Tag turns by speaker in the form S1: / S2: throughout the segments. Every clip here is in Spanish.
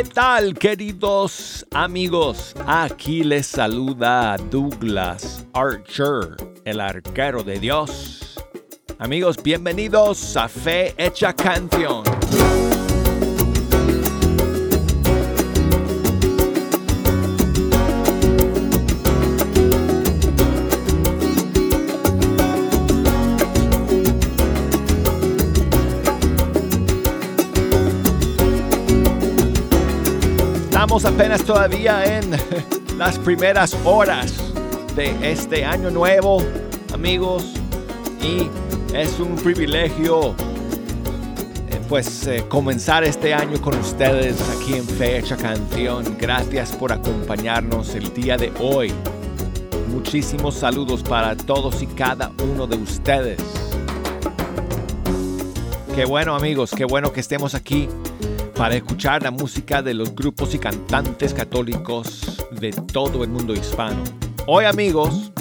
S1: ¿Qué tal, queridos amigos? Aquí les saluda Douglas Archer, el arquero de Dios. Amigos, bienvenidos a Fe Hecha Canción. Estamos apenas todavía en las primeras horas de este año nuevo, amigos, y es un privilegio eh, pues eh, comenzar este año con ustedes aquí en Fecha Canción. Gracias por acompañarnos el día de hoy. Muchísimos saludos para todos y cada uno de ustedes. Qué bueno amigos, qué bueno que estemos aquí para escuchar la música de los grupos y cantantes católicos de todo el mundo hispano. Hoy amigos,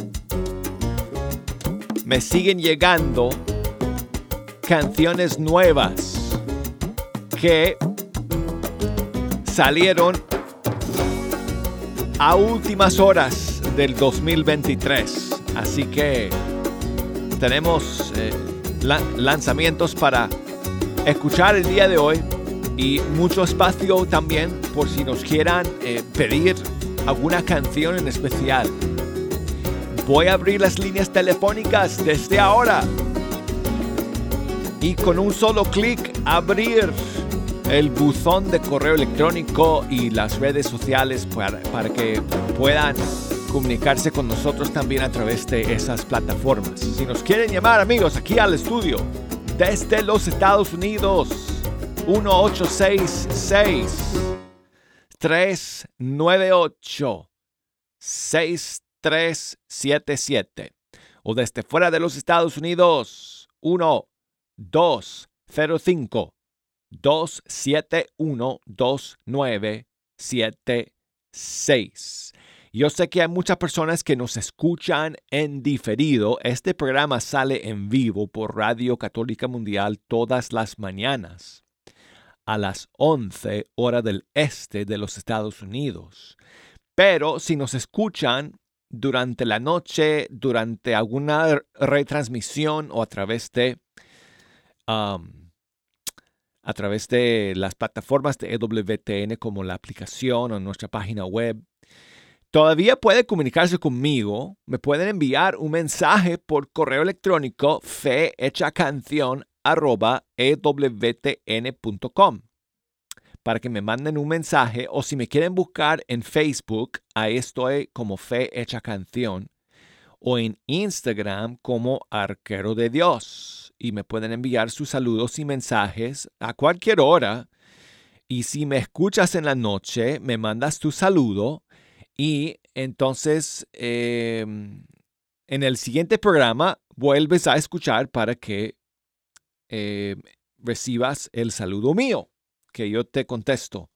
S1: me siguen llegando canciones nuevas que salieron a últimas horas del 2023. Así que tenemos eh, lanzamientos para escuchar el día de hoy y mucho espacio también por si nos quieran eh, pedir alguna canción en especial. Voy a abrir las líneas telefónicas desde ahora y con un solo clic abrir el buzón de correo electrónico y las redes sociales para, para que puedan comunicarse con nosotros también a través de esas plataformas. Si nos quieren llamar amigos aquí al estudio desde los Estados Unidos, 1866 398 6377 o desde fuera de los Estados Unidos 1 205 271 2976. Yo sé que hay muchas personas que nos escuchan en diferido. Este programa sale en vivo por Radio Católica Mundial todas las mañanas a las 11 hora del este de los Estados Unidos. Pero si nos escuchan durante la noche, durante alguna retransmisión o a través de a través de las plataformas de EWTN como la aplicación o nuestra página web, todavía puede comunicarse conmigo. Me pueden enviar un mensaje por correo electrónico canción arroba ewtn.com para que me manden un mensaje o si me quieren buscar en Facebook, ahí estoy como Fe Hecha Canción o en Instagram como Arquero de Dios y me pueden enviar sus saludos y mensajes a cualquier hora. Y si me escuchas en la noche, me mandas tu saludo y entonces em, en el siguiente programa vuelves a escuchar para que eh, recibas el saludo mío, que yo te contesto.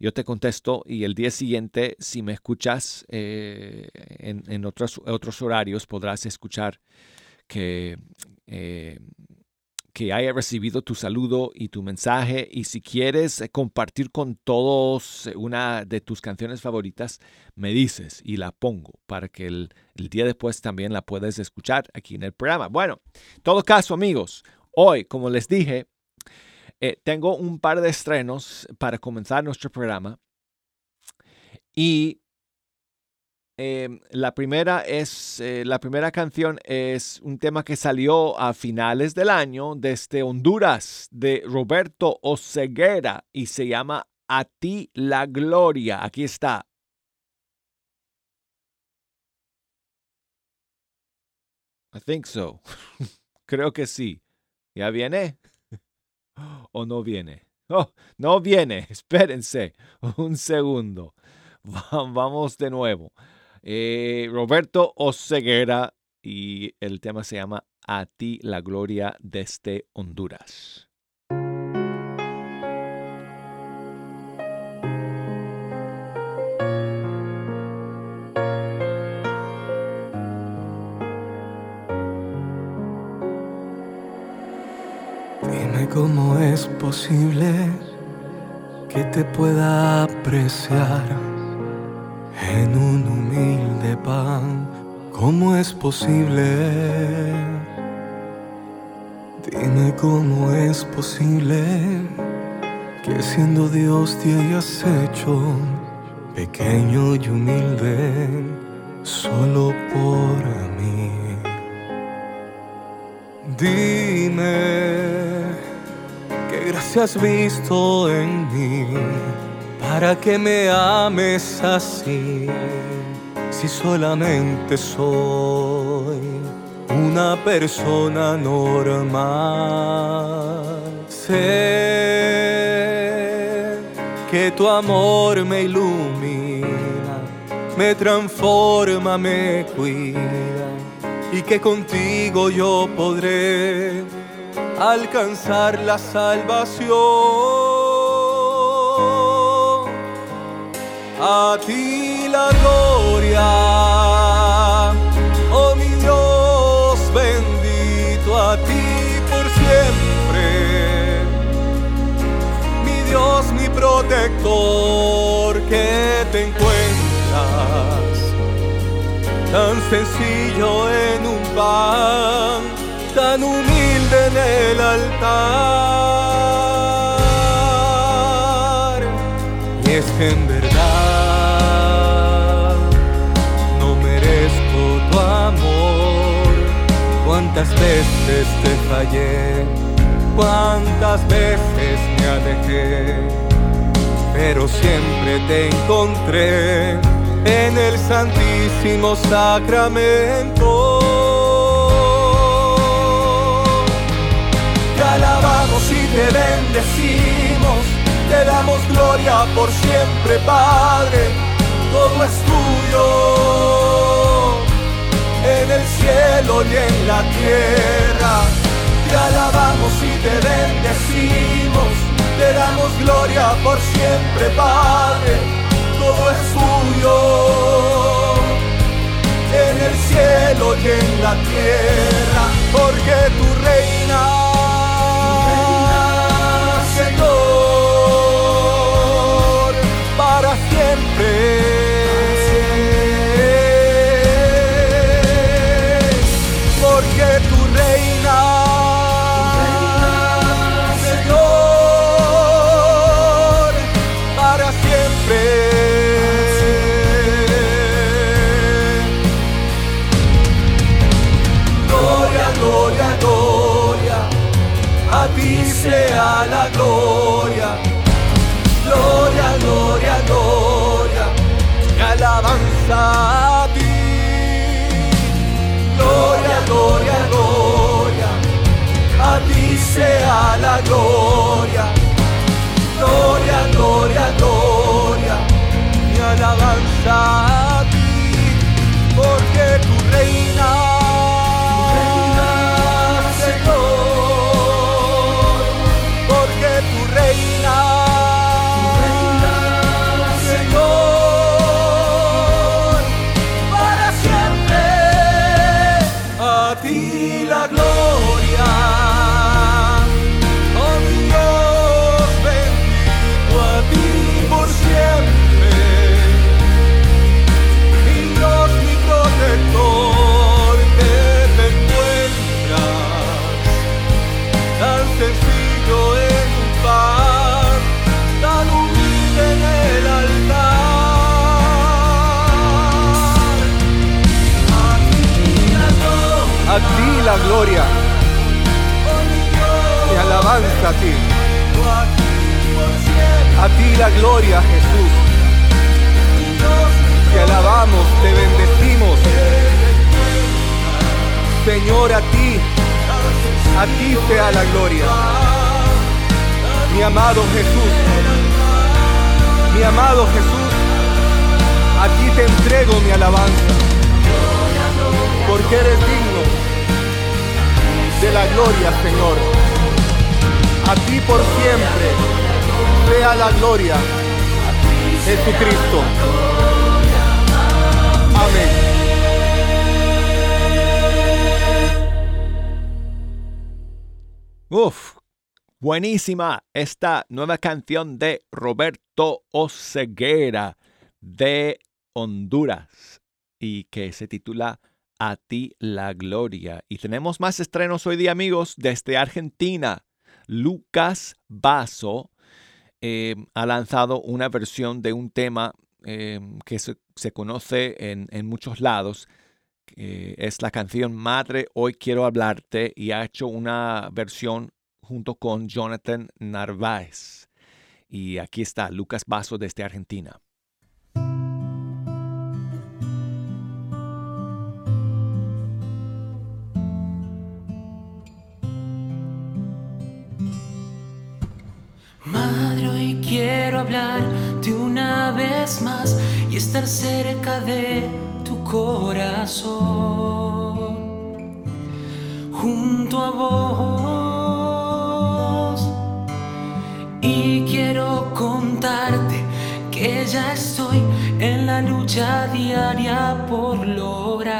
S1: Yo te contesto y el día siguiente, si me escuchas eh, en, otros, otros horarios, podrás escuchar que, eh, que haya recibido tu saludo y tu mensaje. Y si quieres compartir con todos una de tus canciones favoritas, me dices y la pongo para que el, el día después también la puedas escuchar aquí en el programa. Bueno, en todo caso, amigos, Hoy, como les dije, eh, tengo un par de estrenos para comenzar nuestro programa. Y em, la primera es, eh, la primera canción es un tema que salió a finales del año desde Honduras de Roberto Oseguera y se llama A ti la gloria. Aquí está. I think so. Creo que sí. ¿Ya viene? ¿O no viene? Oh, no viene. Espérense un segundo. Vamos de nuevo. Eh, Roberto Oseguera y el tema se llama A ti la gloria desde Honduras.
S2: ¿Cómo es posible que te pueda apreciar en un humilde pan. ¿Cómo es posible? Dime cómo es posible que siendo Dios te hayas hecho pequeño y humilde solo por mí. Dime gracia has visto en mí para que me ames así, si solamente soy una persona normal. Sé que tu amor me ilumina, me transforma, me cuida y que contigo yo podré alcanzar la salvación. A ti la gloria, oh mi Dios bendito, a ti por siempre, mi Dios, mi protector, que te encuentras tan sencillo en un pan, tan humilde en el altar. Y es que en verdad no merezco tu amor. Cuántas veces te fallé, cuántas veces me alejé, pero siempre te encontré en el Santísimo Sacramento. Te alabamos y te bendecimos, te damos gloria por siempre, Padre, todo es tuyo, en el cielo y en la tierra. Te alabamos y te bendecimos, te damos gloria por siempre, Padre. Todo es tuyo, en el cielo y en la tierra, porque tu reina, sea la gloria. Gloria, gloria, gloria, y alabanza a ti. A ti la gloria, Jesús. Te alabamos, te bendecimos. Señor, a ti, a ti sea la gloria. Mi amado Jesús, mi amado Jesús, a ti te entrego mi alabanza, porque eres digno de la gloria, Señor. A ti por siempre sea la gloria, Jesucristo. Amén.
S1: Uf, Buenísima esta nueva canción de Roberto Oseguera de Honduras y que se titula A ti la gloria. Y tenemos más estrenos hoy día amigos desde Argentina. Lucas Basso eh, ha lanzado una versión de un tema eh, que se, conoce en, en, muchos lados. es la canción Madre, hoy quiero hablarte y ha hecho una versión junto con Jonathan Narváez. Y aquí está Lucas Basso desde Argentina.
S3: Hoy quiero hablarte una vez más y estar cerca de tu corazón, junto a vos y quiero contarte que ya estoy en la lucha diaria por lograr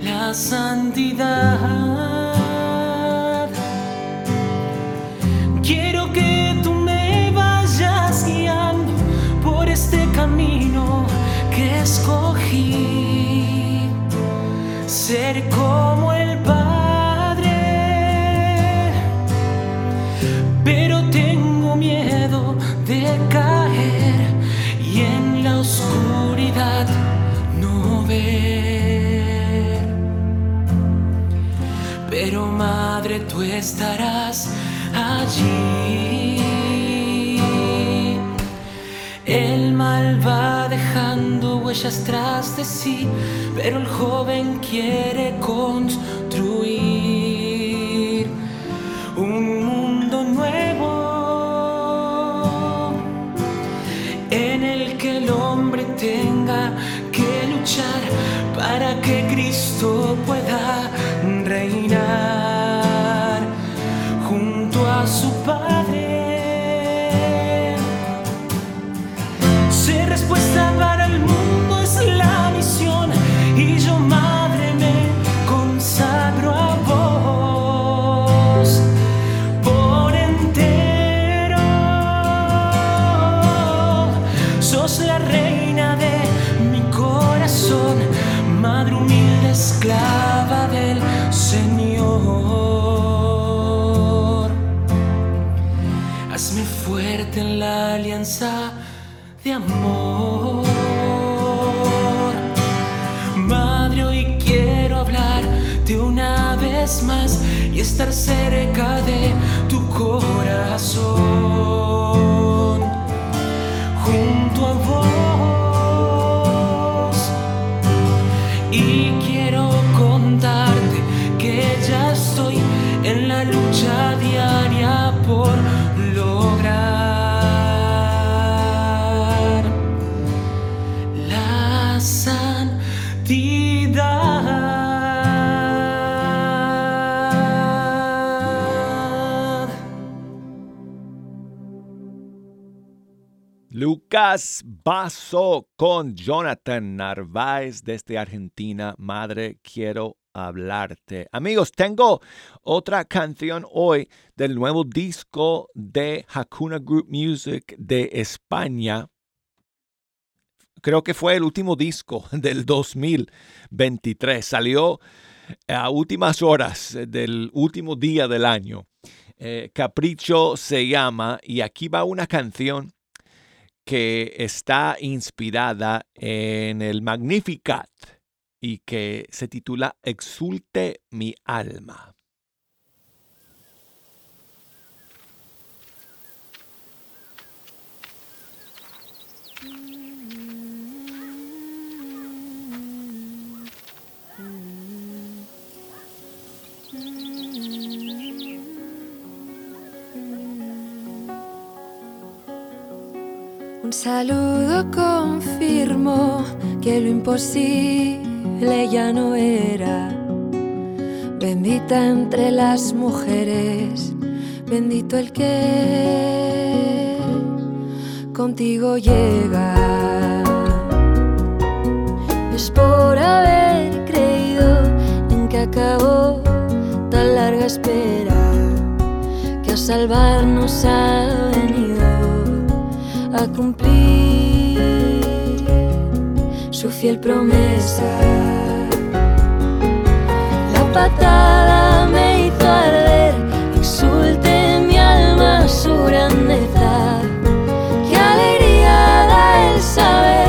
S3: la santidad. Camino que escogí. Ser como el Padre de caer y en la oscuridad no ver. Pero madre, tú estarás allí. Mal va dejando huellas tras de sí, pero el joven quiere construir un mundo nuevo tenga que luchar para que Cristo pueda de amor. Madre, hoy quiero hablarte una vez más y estar cerca
S1: Lucas Basso con Jonathan Narváez desde Argentina. Madre, quiero hablarte. Amigos, tengo otra canción hoy del nuevo disco de Hakuna Group Music de España. Creo que fue el último disco del 2023. Salió a últimas horas del último día del año. Eh, Capricho se llama y aquí va una canción que está inspirada en el Magnificat y que se titula Exulte mi alma.
S4: Saludo confirmó que lo imposible ya no era. Bendita entre las mujeres, bendito el que contigo llega. Es por haber creído en que acabó tan larga espera a salvarnos ha venido a cumplir su fiel promesa. La patada me hizo arder, exulte mi alma su grandeza. Qué alegría da el saber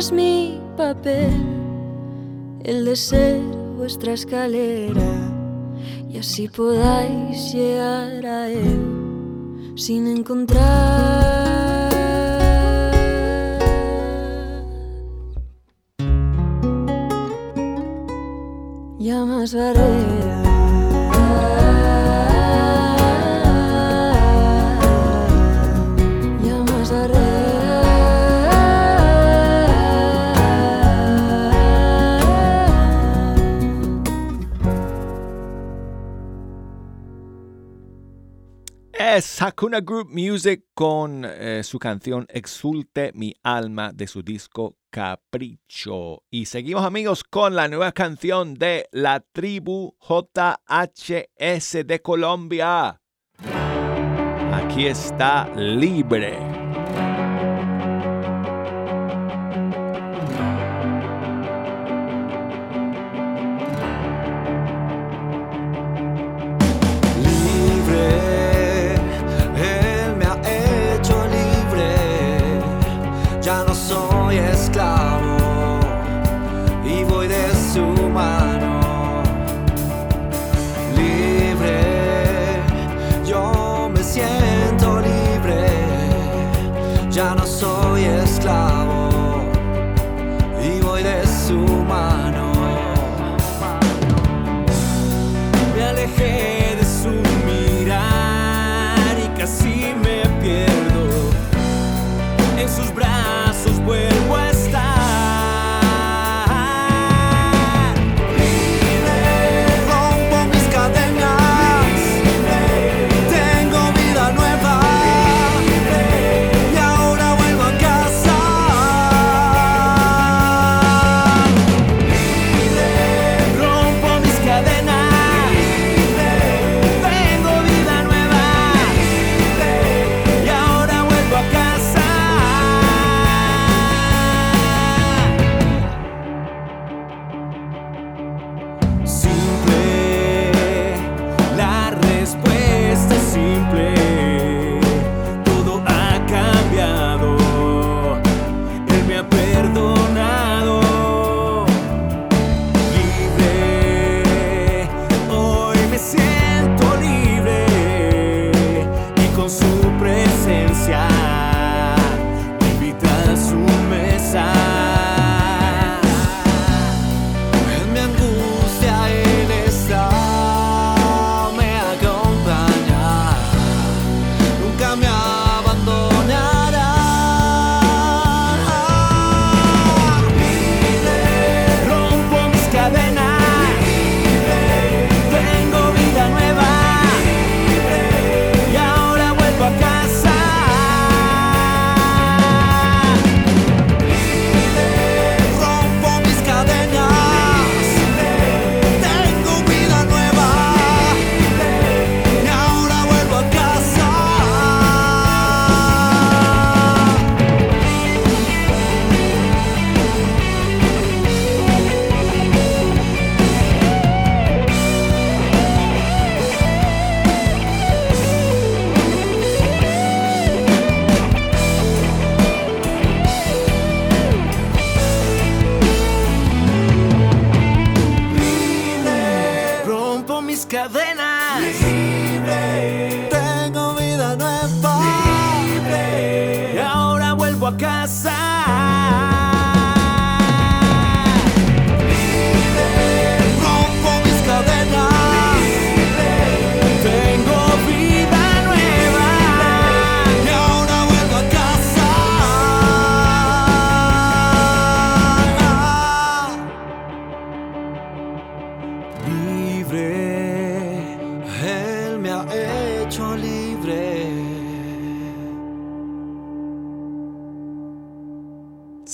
S4: entonces mi papel el de ser vuestra escalera y así podáis llegar a él sin encontrar. Ya más barrera
S1: Hakuna Group Music con eh, su canción Exulte mi alma de su disco Capricho. Y seguimos amigos con la nueva canción de la tribu JHS de Colombia. Aquí está Libre.
S5: libre,
S6: get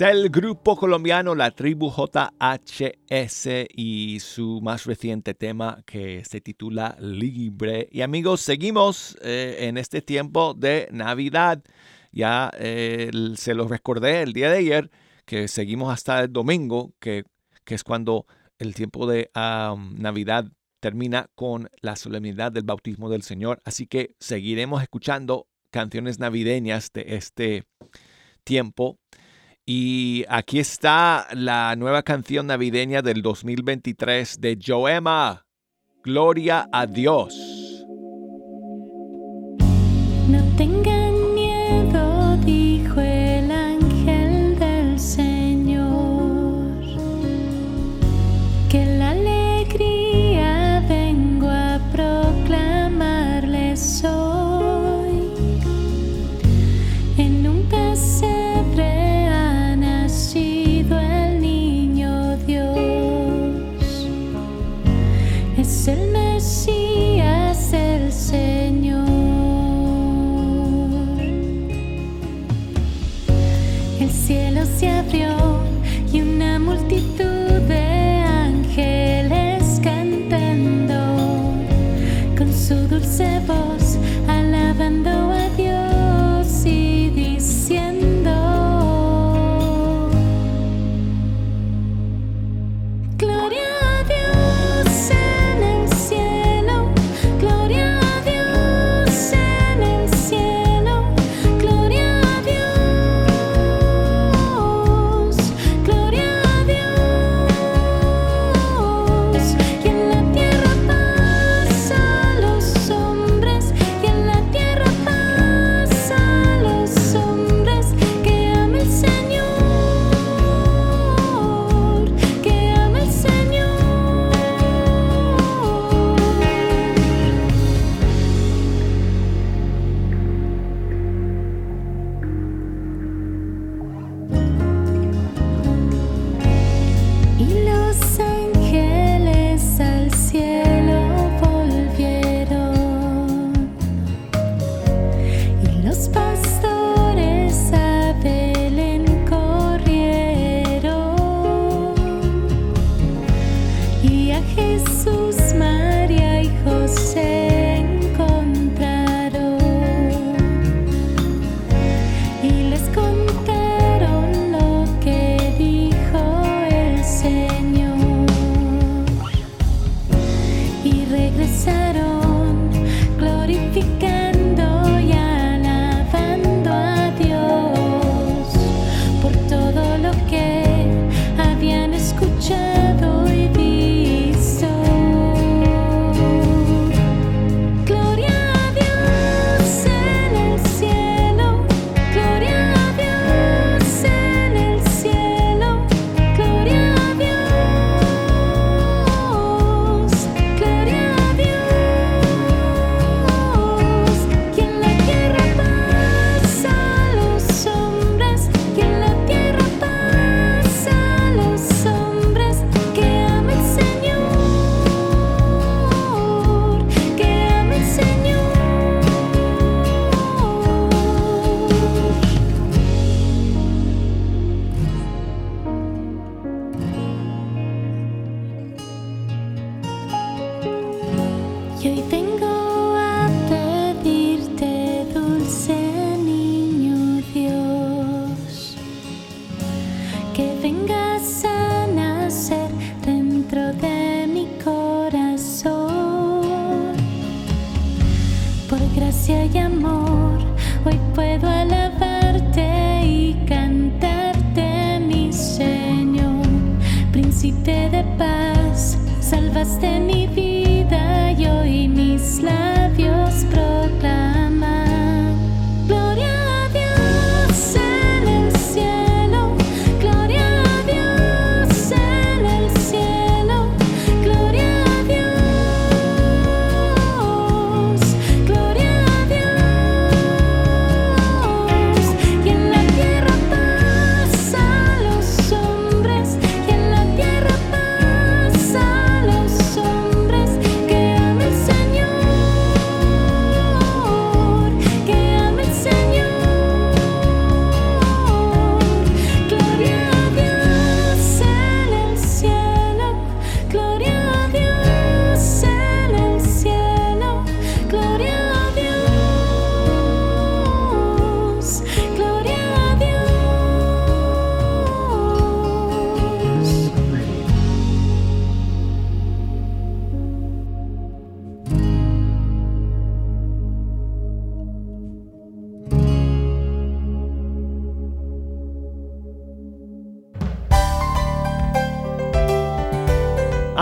S6: el grupo colombiano La Tribu JHS y su más reciente tema que se titula Libre. Y amigos, seguimos eh, en este tiempo de Navidad. Ya eh, se los recordé el día de ayer que seguimos hasta el domingo, que, que es cuando el tiempo de Navidad termina con la solemnidad del bautismo del Señor. Así que seguiremos escuchando canciones navideñas de este tiempo y aquí está la nueva canción navideña del 2023 de Joema, Gloria a Dios.
S7: puedo alabarte y cantarte, mi Señor. Príncipe de paz, salvaste mi vida y hoy mis labios proclaman.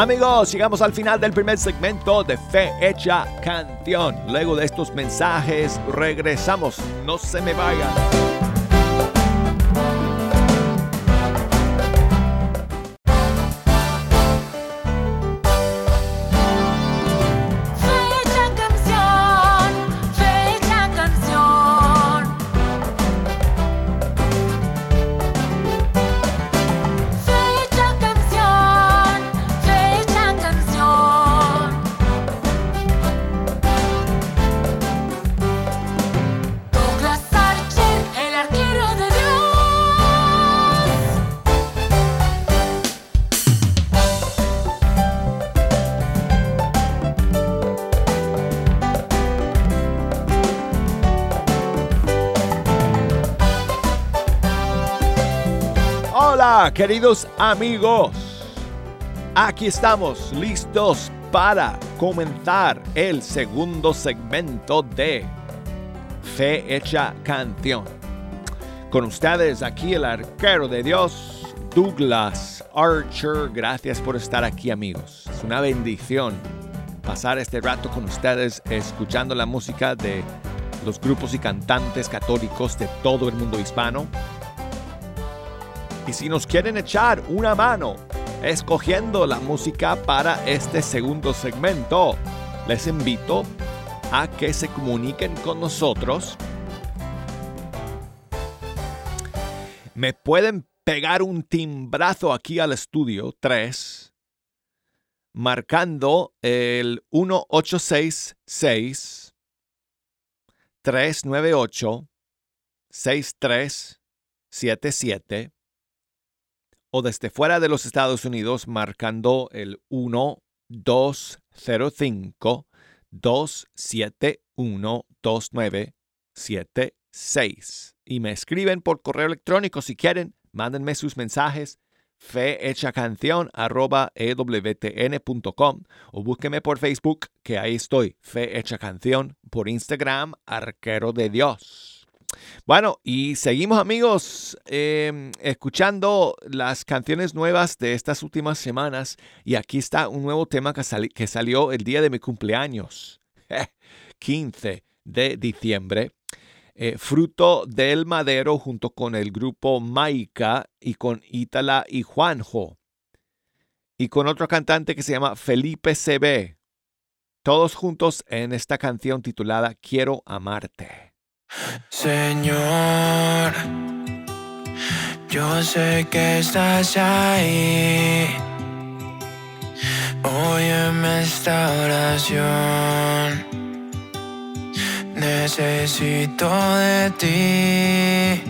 S1: Amigos, llegamos al final del primer segmento de Fe Hecha Canción. Luego de estos mensajes regresamos. No se me vayan. Queridos amigos. Aquí estamos listos para comenzar el segundo segmento de Fe Hecha Canción. Con ustedes aquí el arquero de Dios, Douglas Archer. Gracias por estar aquí amigos. Es una bendición pasar este rato con ustedes escuchando la música de los grupos y cantantes católicos de todo el mundo hispano y si nos quieren echar una mano escogiendo la música para este segundo segmento, les invito a que se comuniquen con nosotros. Me pueden pegar un timbrazo aquí al estudio 3 marcando el 1866 398 6377 o desde fuera de los Estados Unidos marcando el 1205 271 2976 y me escriben por correo electrónico si quieren, mándenme sus mensajes. Fehechacanción.com o búsqueme por Facebook, que ahí estoy, Fe Canción, por Instagram, Arquero de Dios. Bueno, y seguimos amigos em, escuchando las canciones nuevas de estas últimas semanas y aquí está un nuevo tema que, salió el día de mi cumpleaños, 15 de diciembre. Eh, fruto del Madero junto con el grupo Maika y con Ítala y Juanjo. Y con otro cantante que se llama Felipe CB. Todos juntos en esta canción titulada Quiero amarte.
S8: Señor, yo sé que estás ahí. Óyeme esta oración. Necesito de ti.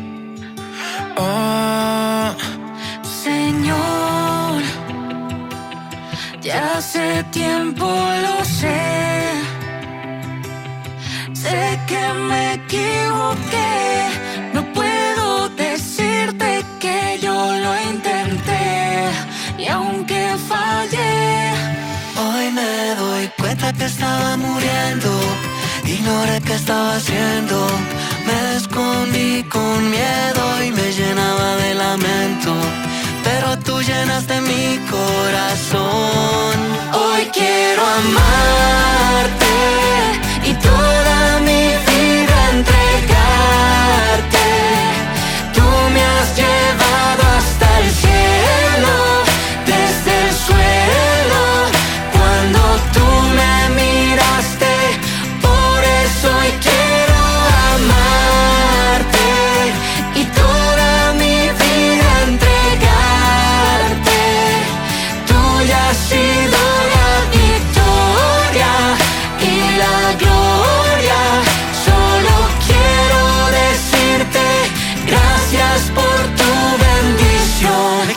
S8: Oh,
S9: Señor, ya hace tiempo lo sé Sé que me equivoqué, no puedo decirte que yo lo intenté y aunque fallé,
S8: hoy me doy cuenta que estaba muriendo, ignoré que estaba haciendo, me escondí con miedo y me llenaba de lamento. Pero tú llenaste mi corazón. Hoy quiero amarte.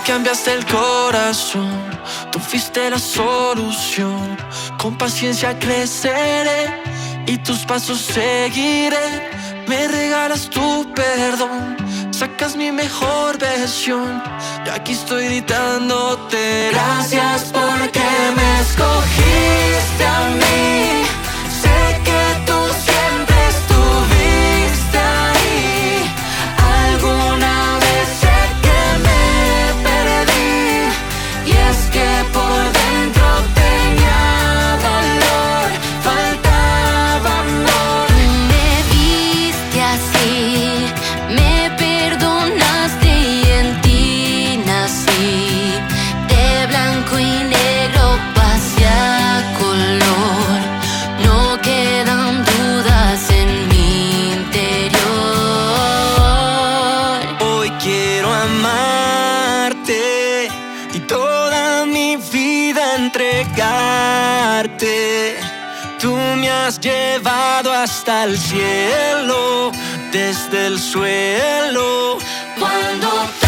S8: cambiaste el corazón, tú fuiste la solución. Con paciencia creceré y tus pasos seguiré. Me regalas tu perdón, sacas mi mejor versión. Y aquí estoy gritándote. Gracias porque me escogiste a mí. руке entregarte. Tú me has llevado hasta el cielo, desde el suelo. Cuando te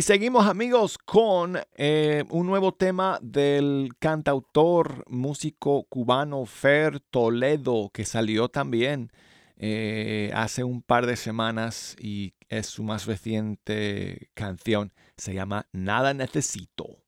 S8: Y
S5: seguimos amigos con eh, un nuevo tema del cantautor, músico cubano Fer Toledo, que salió también eh, hace un par de semanas y es su más reciente canción. Se llama Nada Necesito.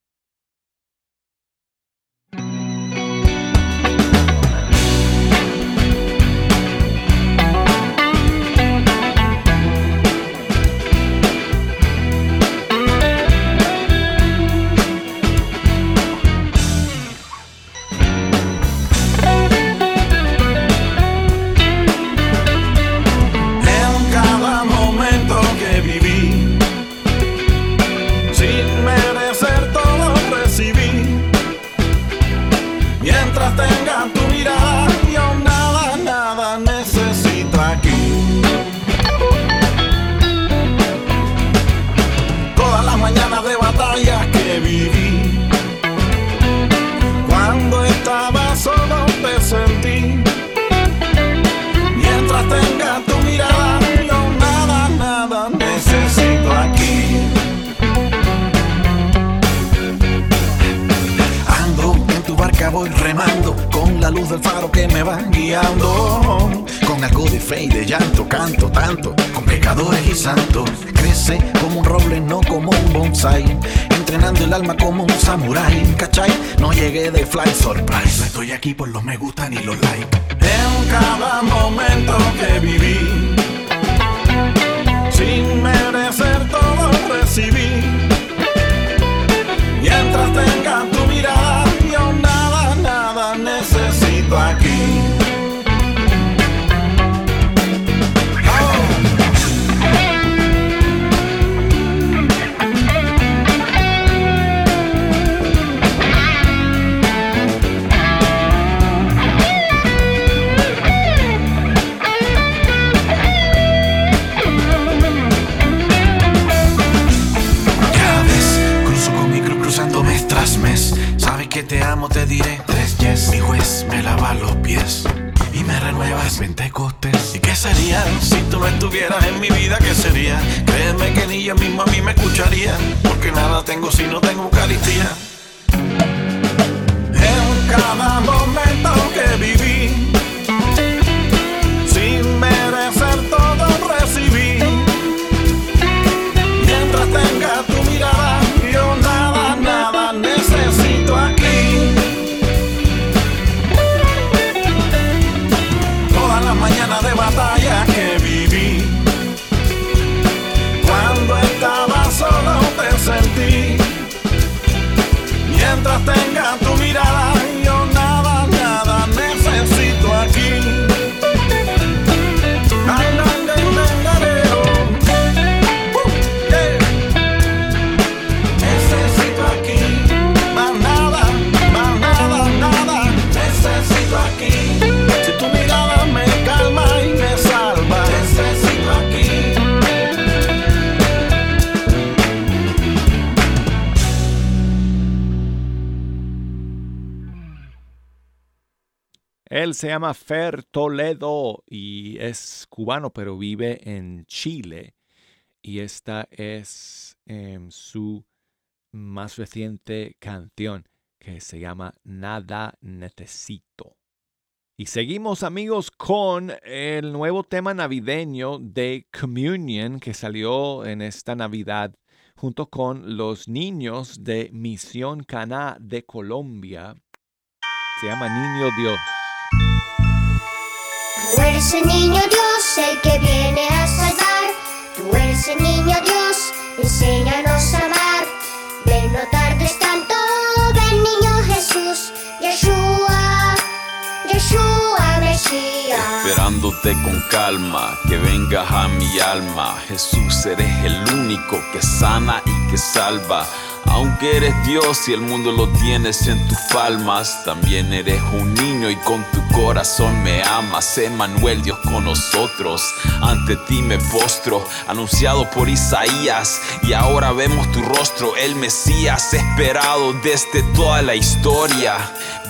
S5: Créeme que ni ella mismo a mí me escucharía, porque nada tengo si no tengo Eucaristía.
S1: Se llama Fer Toledo y es cubano, pero vive en Chile. Y esta es em, su más reciente canción que se llama Nada Necesito. Y seguimos amigos con el nuevo tema navideño de Communion que salió en esta Navidad junto con los niños de Misión Caná de Colombia. Se llama Niño Dios.
S10: Tú eres el niño Dios, el que viene a salvar. Tú eres el niño Dios, enséñanos a amar. Ven, no tardes tanto, ven niño Jesús, Yeshua, Yeshua Mesías.
S11: Esperándote con calma, que vengas a mi alma. Jesús, eres el único que sana y que salva. Aunque eres Dios y el mundo lo tienes en tus palmas, también eres un niño y con tu corazón me amas. Emmanuel, Dios con nosotros, ante ti me postro, anunciado por Isaías, y ahora vemos tu rostro, el Mesías esperado desde toda la historia.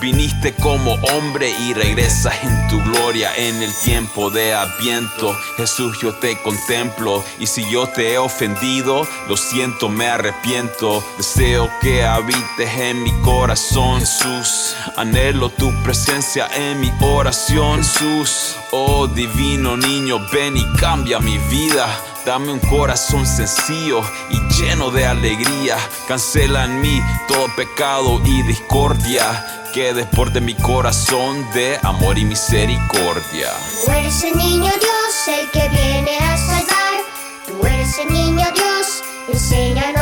S11: Viniste como hombre y regresas en tu gloria en el tiempo de Adviento. Jesús, yo te contemplo y si yo te he ofendido, lo siento, me arrepiento. Deseo que habites en mi corazón, Jesús. Anhelo tu presencia en mi oración, Jesús. Oh divino niño, ven y cambia mi vida. Dame un corazón sencillo y lleno de alegría. Cancela en mí todo pecado y discordia. Que desborde mi corazón de amor y misericordia.
S10: Tú eres el niño Dios, el que viene a salvar. Tú eres el niño Dios, enséñanos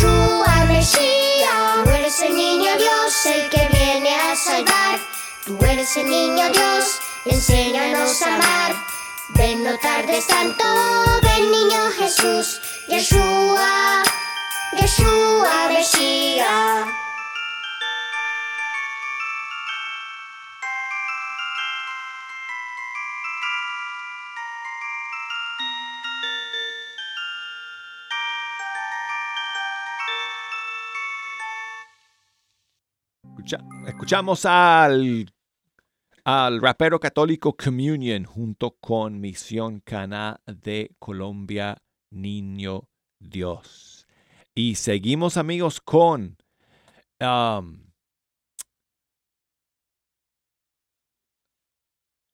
S10: Yeshua Mesías. Tú eres el niño Dios, el que viene a salvar. Tú eres el niño Dios, enséñanos a amar. Ven, no tardes tanto, ven niño Jesús, Yeshua, Yeshua Mesías.
S1: Escucha- escuchamos al, al rapero católico Communion junto con Misión Caná de Colombia, Niño Dios. Y seguimos amigos con um,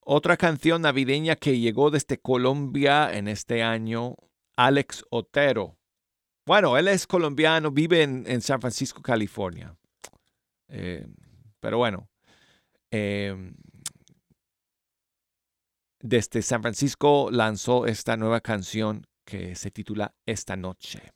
S1: otra canción navideña que llegó desde Colombia en este año, Alex Otero. Bueno, él es colombiano, vive en, en San Francisco, California. Eh, pero bueno, eh, desde San Francisco lanzó esta nueva canción que se titula Esta Noche.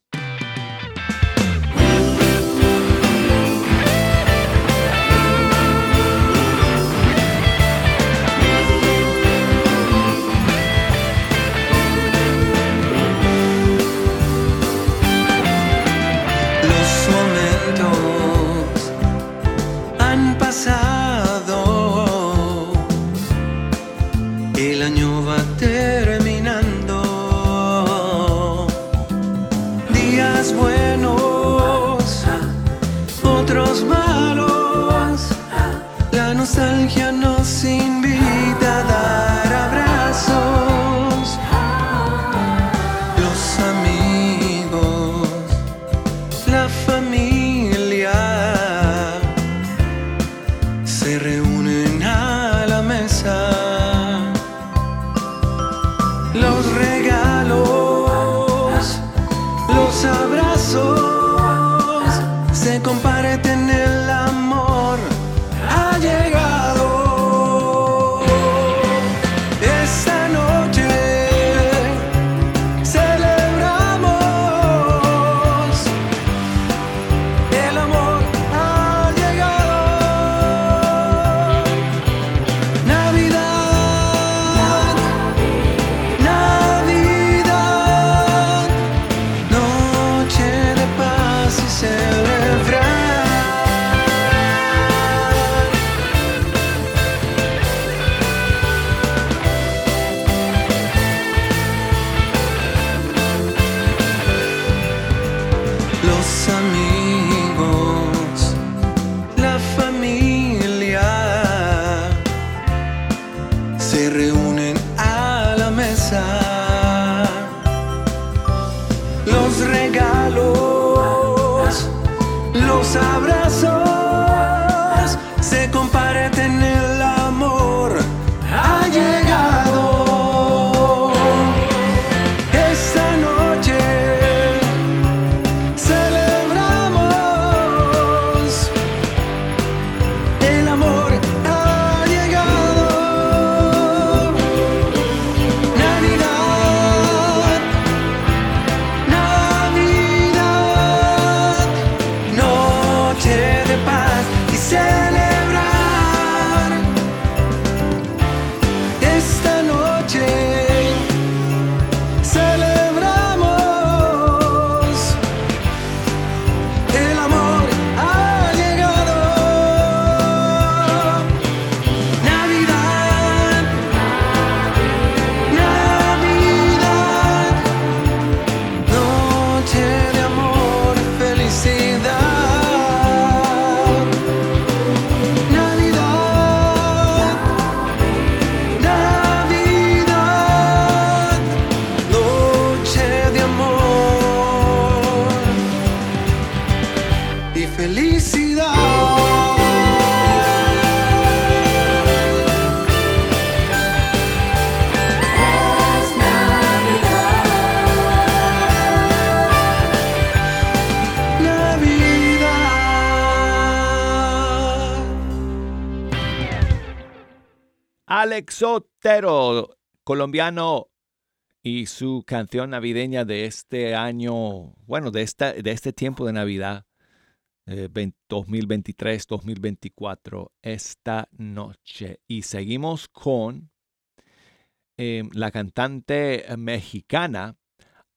S1: Alex Otero, colombiano, y su canción navideña de este año, bueno, de, esta, de este tiempo de Navidad, eh, 2023, 2024, esta noche. Y seguimos con em, la cantante mexicana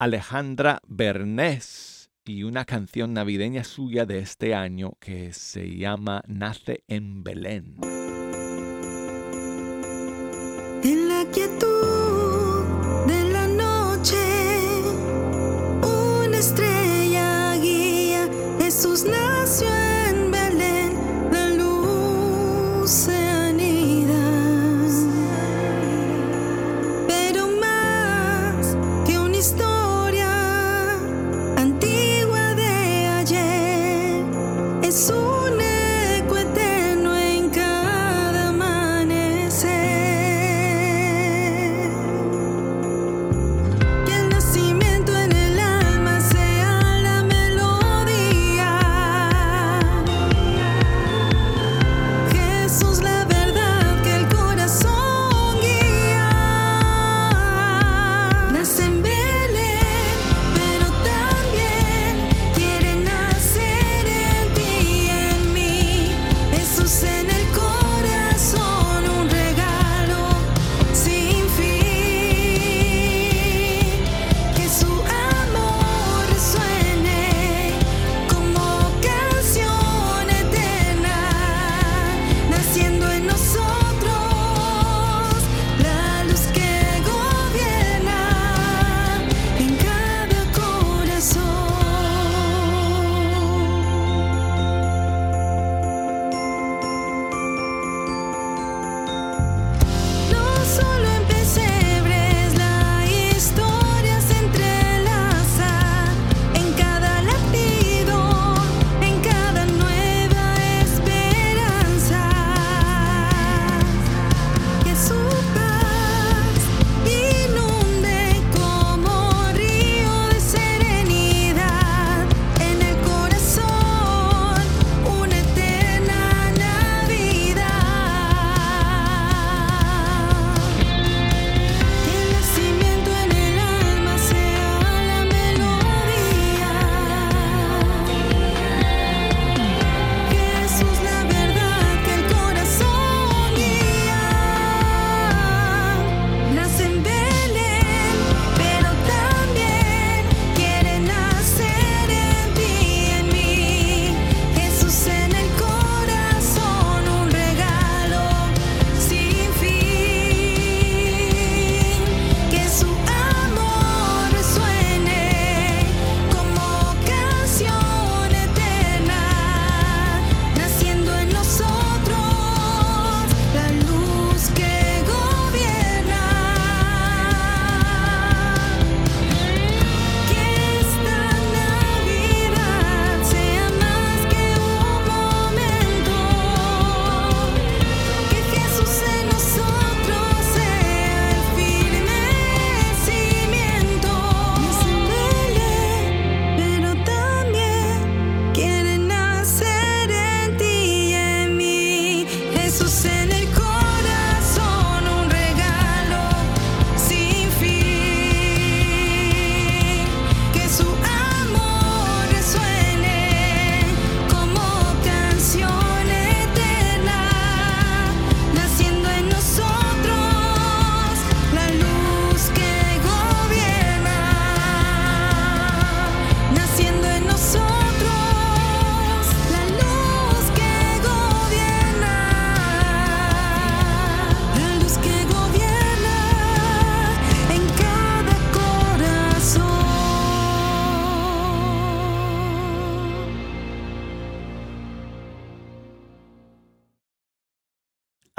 S1: Alejandra Bernés y una canción navideña suya de este año que se llama Nace en Belén.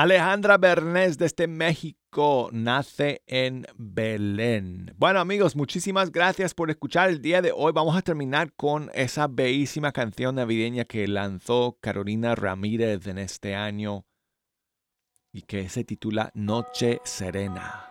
S1: Alejandra Bernés desde México nace en Belén. Bueno amigos, muchísimas gracias por escuchar el día de hoy. Vamos a terminar con esa bellísima canción navideña que lanzó Carolina Ramírez en este año y que se titula Noche Serena.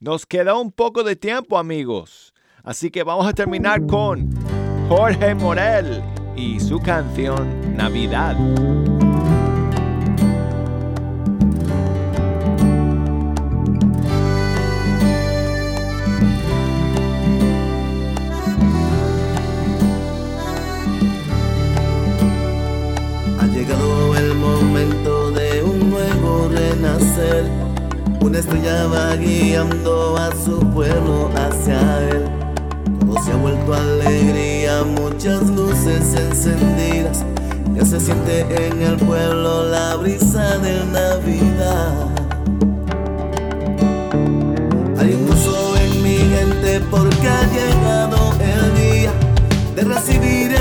S1: Nos queda un poco de tiempo amigos, así que vamos a terminar con Jorge Morel y su canción Navidad.
S12: Ha llegado el momento de un nuevo renacer una estrella va guiando a su pueblo hacia él. Todo se ha vuelto alegría, muchas luces encendidas. Ya se siente en el pueblo la brisa de Navidad. Hay un gozo en mi gente porque ha llegado el día de recibir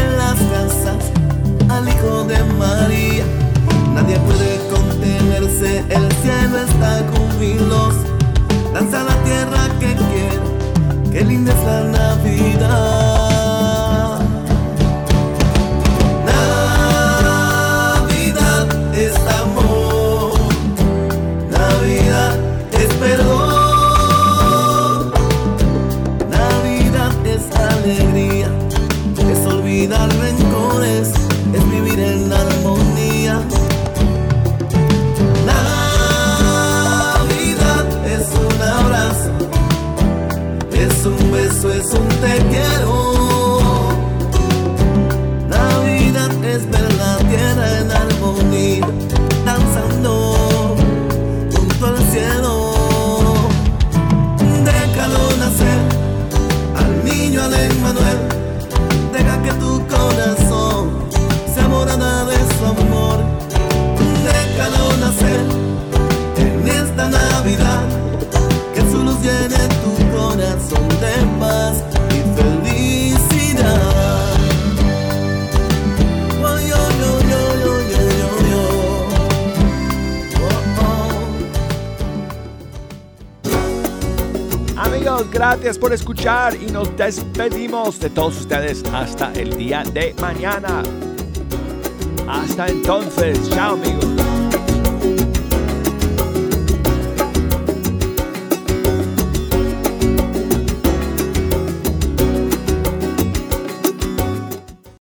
S1: gracias por escuchar y nos despedimos de todos ustedes hasta el día de mañana. Hasta entonces, chao amigos.